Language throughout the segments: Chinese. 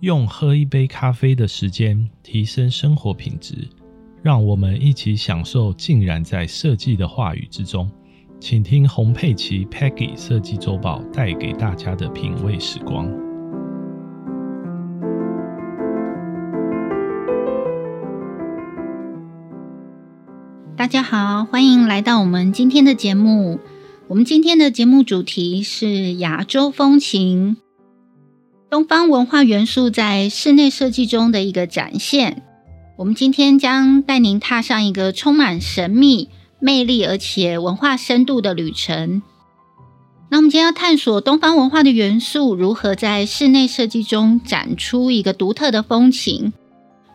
用喝一杯咖啡的时间提升生活品质，让我们一起享受浸染在设计的话语之中。请听洪佩奇 Peggy 设计周报带给大家的品味时光。大家好，欢迎来到我们今天的节目。我们今天的节目主题是亚洲风情。东方文化元素在室内设计中的一个展现。我们今天将带您踏上一个充满神秘、魅力而且文化深度的旅程。那我们今天要探索东方文化的元素如何在室内设计中展出一个独特的风情。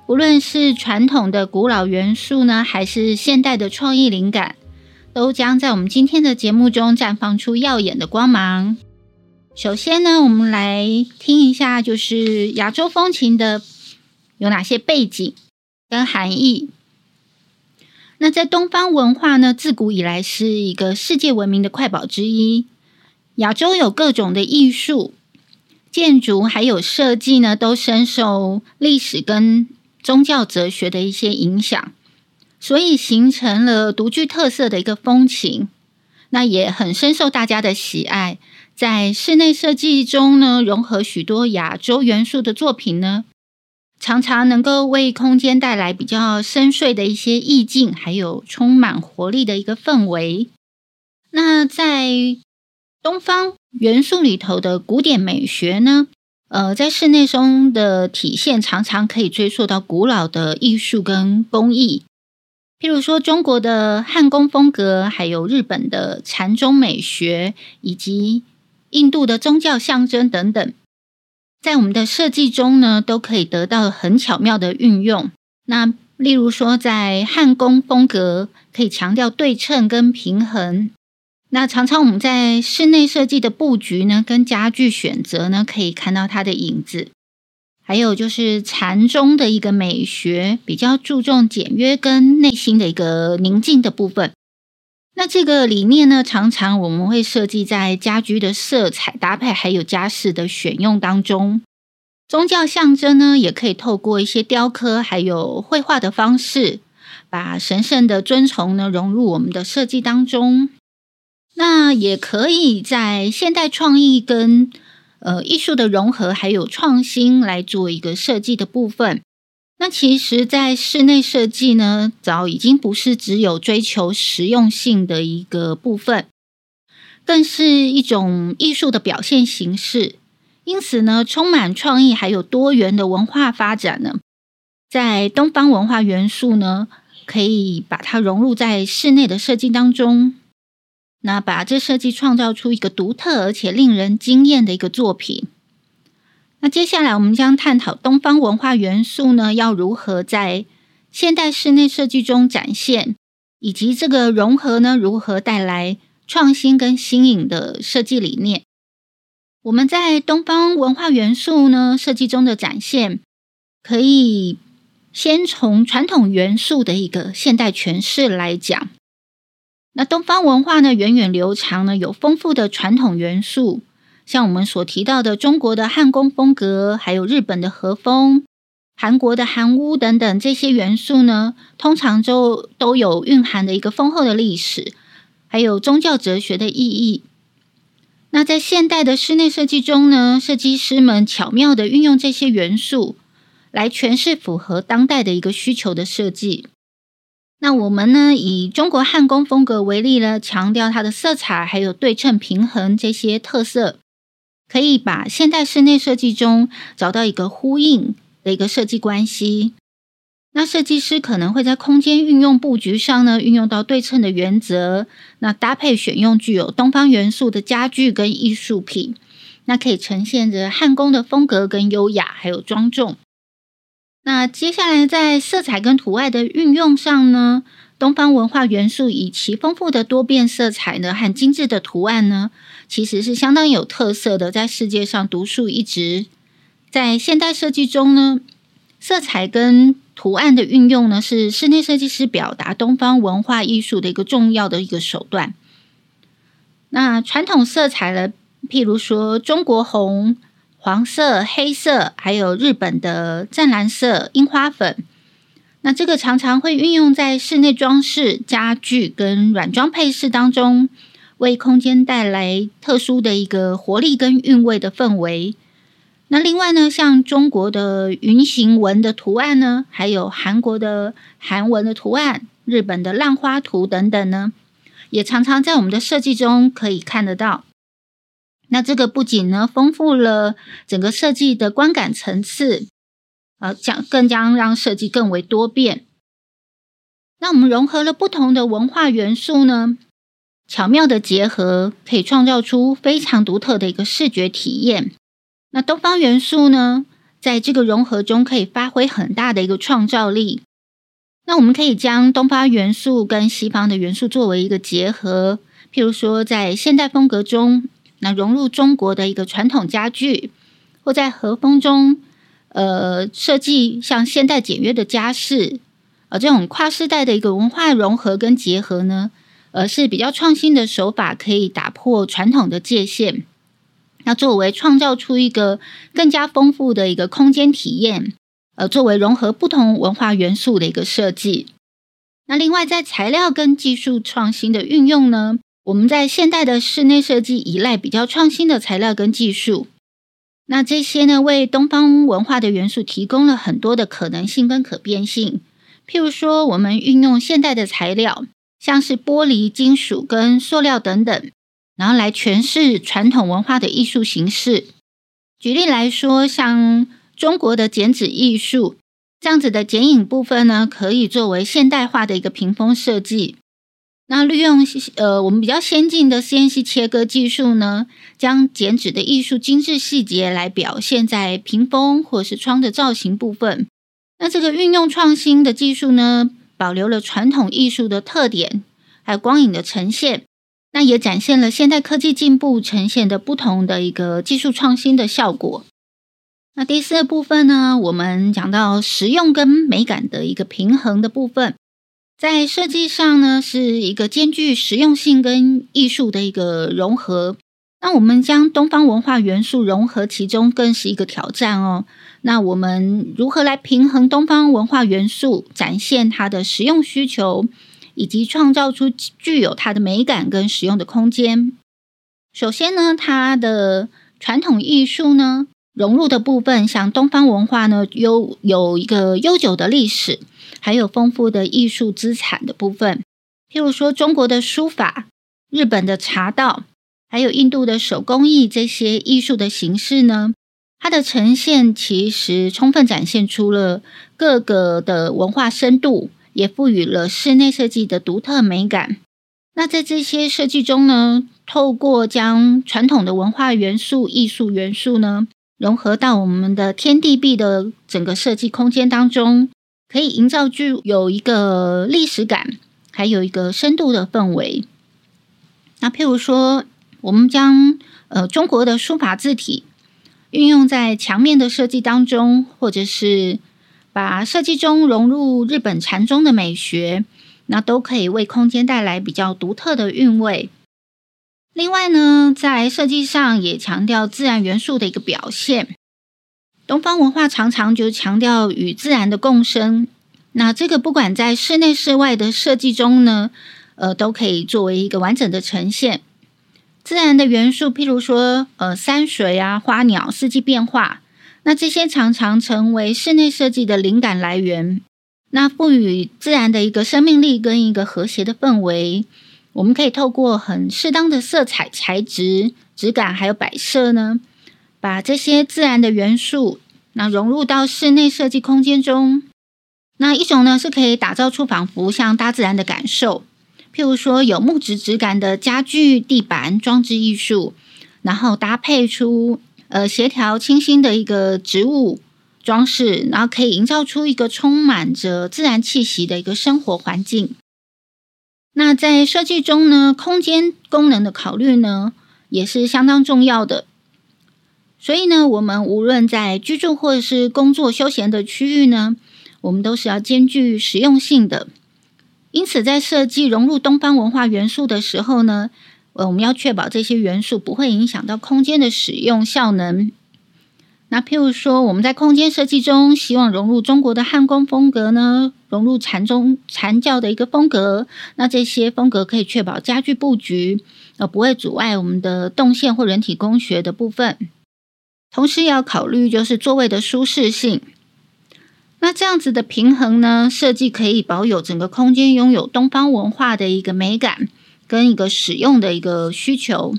无论是传统的古老元素呢，还是现代的创意灵感，都将在我们今天的节目中绽放出耀眼的光芒。首先呢，我们来听一下，就是亚洲风情的有哪些背景跟含义。那在东方文化呢，自古以来是一个世界文明的快宝之一。亚洲有各种的艺术、建筑还有设计呢，都深受历史跟宗教哲学的一些影响，所以形成了独具特色的一个风情。那也很深受大家的喜爱。在室内设计中呢，融合许多亚洲元素的作品呢，常常能够为空间带来比较深邃的一些意境，还有充满活力的一个氛围。那在东方元素里头的古典美学呢，呃，在室内中的体现常常可以追溯到古老的艺术跟工艺，譬如说中国的汉宫风格，还有日本的禅宗美学，以及印度的宗教象征等等，在我们的设计中呢，都可以得到很巧妙的运用。那例如说，在汉宫风格可以强调对称跟平衡。那常常我们在室内设计的布局呢，跟家具选择呢，可以看到它的影子。还有就是禅宗的一个美学，比较注重简约跟内心的一个宁静的部分。那这个理念呢，常常我们会设计在家居的色彩搭配，还有家饰的选用当中。宗教象征呢，也可以透过一些雕刻，还有绘画的方式，把神圣的尊崇呢融入我们的设计当中。那也可以在现代创意跟呃艺术的融合，还有创新来做一个设计的部分。那其实，在室内设计呢，早已经不是只有追求实用性的一个部分，更是一种艺术的表现形式。因此呢，充满创意还有多元的文化发展呢，在东方文化元素呢，可以把它融入在室内的设计当中，那把这设计创造出一个独特而且令人惊艳的一个作品。那接下来我们将探讨东方文化元素呢，要如何在现代室内设计中展现，以及这个融合呢，如何带来创新跟新颖的设计理念。我们在东方文化元素呢设计中的展现，可以先从传统元素的一个现代诠释来讲。那东方文化呢，源远流长呢，有丰富的传统元素。像我们所提到的中国的汉宫风格，还有日本的和风、韩国的韩屋等等这些元素呢，通常就都有蕴含的一个丰厚的历史，还有宗教哲学的意义。那在现代的室内设计中呢，设计师们巧妙的运用这些元素，来诠释符合当代的一个需求的设计。那我们呢，以中国汉宫风格为例呢，强调它的色彩还有对称平衡这些特色。可以把现代室内设计中找到一个呼应的一个设计关系。那设计师可能会在空间运用布局上呢，运用到对称的原则。那搭配选用具有东方元素的家具跟艺术品，那可以呈现着汉宫的风格跟优雅，还有庄重。那接下来在色彩跟图案的运用上呢？东方文化元素以其丰富的多变色彩呢和精致的图案呢，其实是相当有特色的，在世界上独树一帜。在现代设计中呢，色彩跟图案的运用呢，是室内设计师表达东方文化艺术的一个重要的一个手段。那传统色彩呢，譬如说中国红、黄色、黑色，还有日本的湛蓝色、樱花粉。那这个常常会运用在室内装饰、家具跟软装配饰当中，为空间带来特殊的一个活力跟韵味的氛围。那另外呢，像中国的云形纹的图案呢，还有韩国的韩文的图案、日本的浪花图等等呢，也常常在我们的设计中可以看得到。那这个不仅呢，丰富了整个设计的观感层次。呃，将更将让设计更为多变。那我们融合了不同的文化元素呢，巧妙的结合，可以创造出非常独特的一个视觉体验。那东方元素呢，在这个融合中可以发挥很大的一个创造力。那我们可以将东方元素跟西方的元素作为一个结合，譬如说在现代风格中，那融入中国的一个传统家具，或在和风中。呃，设计像现代简约的家饰，呃，这种跨世代的一个文化融合跟结合呢，呃，是比较创新的手法，可以打破传统的界限。那作为创造出一个更加丰富的一个空间体验，呃，作为融合不同文化元素的一个设计。那另外在材料跟技术创新的运用呢，我们在现代的室内设计依赖比较创新的材料跟技术。那这些呢，为东方文化的元素提供了很多的可能性跟可变性。譬如说，我们运用现代的材料，像是玻璃、金属跟塑料等等，然后来诠释传统文化的艺术形式。举例来说，像中国的剪纸艺术这样子的剪影部分呢，可以作为现代化的一个屏风设计。那利用呃我们比较先进的 CNC 切割技术呢，将剪纸的艺术精致细节来表现在屏风或是窗的造型部分。那这个运用创新的技术呢，保留了传统艺术的特点，还有光影的呈现。那也展现了现代科技进步呈现的不同的一个技术创新的效果。那第四个部分呢，我们讲到实用跟美感的一个平衡的部分。在设计上呢，是一个兼具实用性跟艺术的一个融合。那我们将东方文化元素融合其中，更是一个挑战哦。那我们如何来平衡东方文化元素，展现它的实用需求，以及创造出具有它的美感跟实用的空间？首先呢，它的传统艺术呢融入的部分，像东方文化呢，有有一个悠久的历史。还有丰富的艺术资产的部分，譬如说中国的书法、日本的茶道，还有印度的手工艺这些艺术的形式呢，它的呈现其实充分展现出了各个的文化深度，也赋予了室内设计的独特美感。那在这些设计中呢，透过将传统的文化元素、艺术元素呢，融合到我们的天地壁的整个设计空间当中。可以营造具有一个历史感，还有一个深度的氛围。那譬如说，我们将呃中国的书法字体运用在墙面的设计当中，或者是把设计中融入日本禅宗的美学，那都可以为空间带来比较独特的韵味。另外呢，在设计上也强调自然元素的一个表现。东方文化常常就强调与自然的共生，那这个不管在室内室外的设计中呢，呃，都可以作为一个完整的呈现。自然的元素，譬如说，呃，山水啊、花鸟、四季变化，那这些常常成为室内设计的灵感来源。那赋予自然的一个生命力跟一个和谐的氛围，我们可以透过很适当的色彩、材质、质感还有摆设呢。把这些自然的元素，那融入到室内设计空间中。那一种呢，是可以打造出仿佛像大自然的感受，譬如说有木质质感的家具、地板装置艺术，然后搭配出呃协调清新的一个植物装饰，然后可以营造出一个充满着自然气息的一个生活环境。那在设计中呢，空间功能的考虑呢，也是相当重要的。所以呢，我们无论在居住或者是工作休闲的区域呢，我们都是要兼具实用性的。因此，在设计融入东方文化元素的时候呢，呃，我们要确保这些元素不会影响到空间的使用效能。那譬如说，我们在空间设计中希望融入中国的汉宫风格呢，融入禅宗禅教的一个风格，那这些风格可以确保家具布局呃不会阻碍我们的动线或人体工学的部分。同时也要考虑就是座位的舒适性。那这样子的平衡呢，设计可以保有整个空间拥有东方文化的一个美感跟一个使用的一个需求。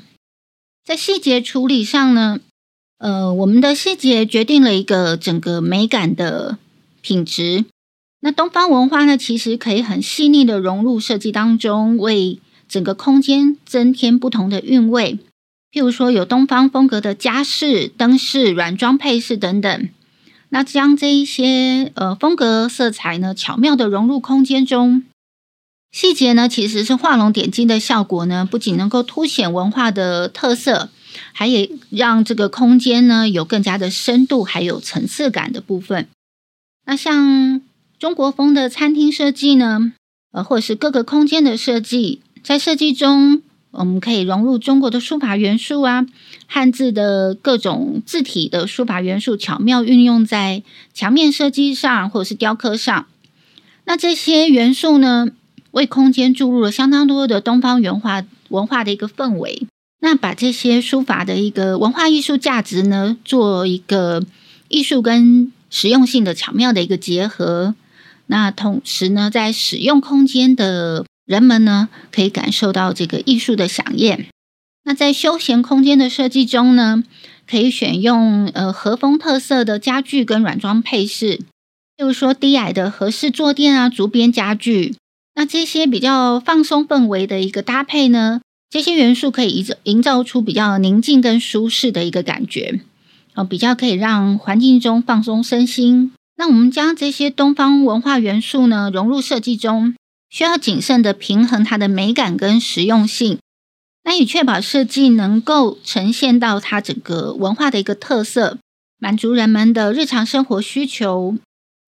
在细节处理上呢。呃，我们的细节决定了一个整个美感的品质。那东方文化呢，其实可以很细腻的融入设计当中，为整个空间增添不同的韵味。譬如说，有东方风格的家饰、灯饰、软装配饰等等。那将这一些呃风格色彩呢，巧妙的融入空间中，细节呢，其实是画龙点睛的效果呢，不仅能够凸显文化的特色。还有让这个空间呢有更加的深度，还有层次感的部分。那像中国风的餐厅设计呢，呃，或是各个空间的设计，在设计中我们可以融入中国的书法元素啊，汉字的各种字体的书法元素，巧妙运用在墙面设计上或者是雕刻上。那这些元素呢，为空间注入了相当多的东方文化文化的一个氛围。那把这些书法的一个文化艺术价值呢，做一个艺术跟实用性的巧妙的一个结合。那同时呢，在使用空间的人们呢，可以感受到这个艺术的响艳。那在休闲空间的设计中呢，可以选用呃和风特色的家具跟软装配饰，例如说低矮的合适坐垫啊、竹编家具。那这些比较放松氛围的一个搭配呢？这些元素可以营造营造出比较宁静跟舒适的一个感觉，哦，比较可以让环境中放松身心。那我们将这些东方文化元素呢融入设计中，需要谨慎的平衡它的美感跟实用性，那以确保设计能够呈现到它整个文化的一个特色，满足人们的日常生活需求。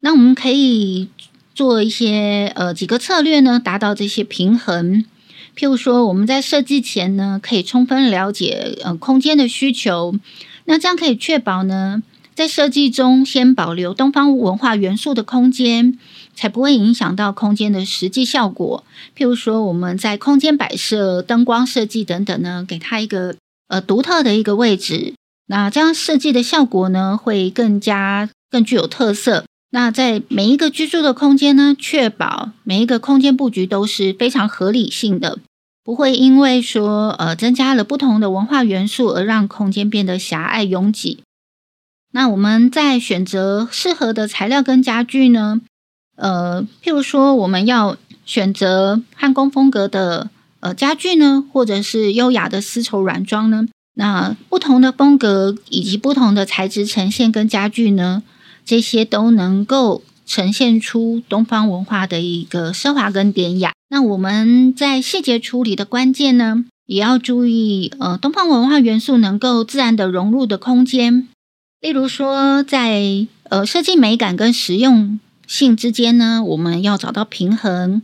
那我们可以做一些呃几个策略呢，达到这些平衡。譬如说，我们在设计前呢，可以充分了解呃空间的需求，那这样可以确保呢，在设计中先保留东方文化元素的空间，才不会影响到空间的实际效果。譬如说，我们在空间摆设、灯光设计等等呢，给它一个呃独特的一个位置，那这样设计的效果呢，会更加更具有特色。那在每一个居住的空间呢，确保每一个空间布局都是非常合理性的。不会因为说呃增加了不同的文化元素而让空间变得狭隘拥挤。那我们在选择适合的材料跟家具呢？呃，譬如说我们要选择汉宫风格的呃家具呢，或者是优雅的丝绸软装呢？那不同的风格以及不同的材质呈现跟家具呢，这些都能够。呈现出东方文化的一个奢华跟典雅。那我们在细节处理的关键呢，也要注意，呃，东方文化元素能够自然的融入的空间。例如说，在呃设计美感跟实用性之间呢，我们要找到平衡。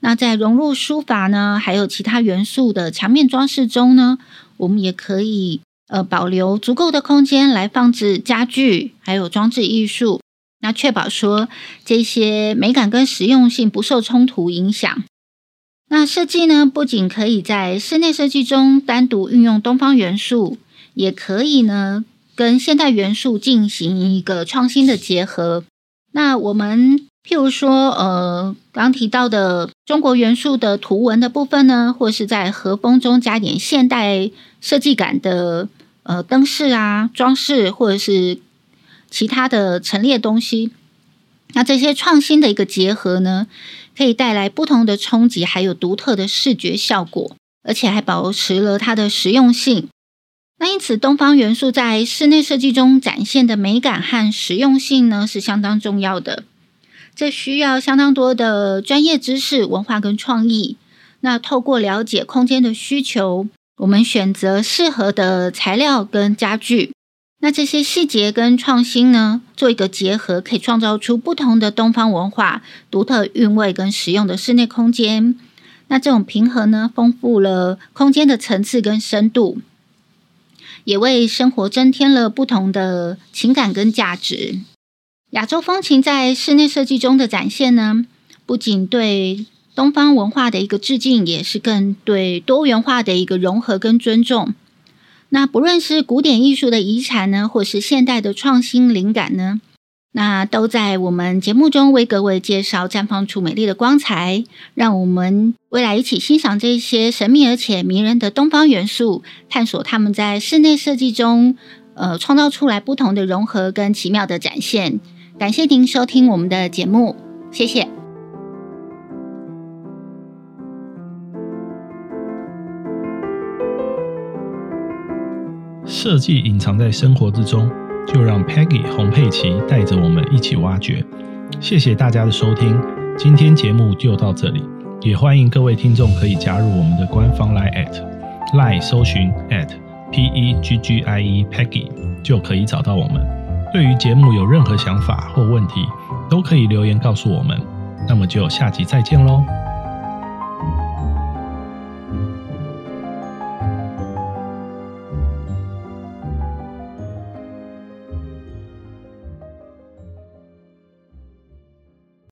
那在融入书法呢，还有其他元素的墙面装饰中呢，我们也可以呃保留足够的空间来放置家具，还有装置艺术。那确保说这些美感跟实用性不受冲突影响。那设计呢，不仅可以在室内设计中单独运用东方元素，也可以呢跟现代元素进行一个创新的结合。那我们譬如说，呃，刚提到的中国元素的图文的部分呢，或是在和风中加点现代设计感的呃灯饰啊装饰，或者是。其他的陈列东西，那这些创新的一个结合呢，可以带来不同的冲击，还有独特的视觉效果，而且还保持了它的实用性。那因此，东方元素在室内设计中展现的美感和实用性呢，是相当重要的。这需要相当多的专业知识、文化跟创意。那透过了解空间的需求，我们选择适合的材料跟家具。那这些细节跟创新呢，做一个结合，可以创造出不同的东方文化独特韵味跟实用的室内空间。那这种平衡呢，丰富了空间的层次跟深度，也为生活增添了不同的情感跟价值。亚洲风情在室内设计中的展现呢，不仅对东方文化的一个致敬，也是更对多元化的一个融合跟尊重。那不论是古典艺术的遗产呢，或是现代的创新灵感呢，那都在我们节目中为各位介绍，绽放出美丽的光彩。让我们未来一起欣赏这些神秘而且迷人的东方元素，探索他们在室内设计中，呃，创造出来不同的融合跟奇妙的展现。感谢您收听我们的节目，谢谢。设计隐藏在生活之中，就让 Peggy 洪佩奇带着我们一起挖掘。谢谢大家的收听，今天节目就到这里，也欢迎各位听众可以加入我们的官方 Line at Line 搜寻 at P E G G I E Peggy 就可以找到我们。对于节目有任何想法或问题，都可以留言告诉我们。那么就下集再见喽。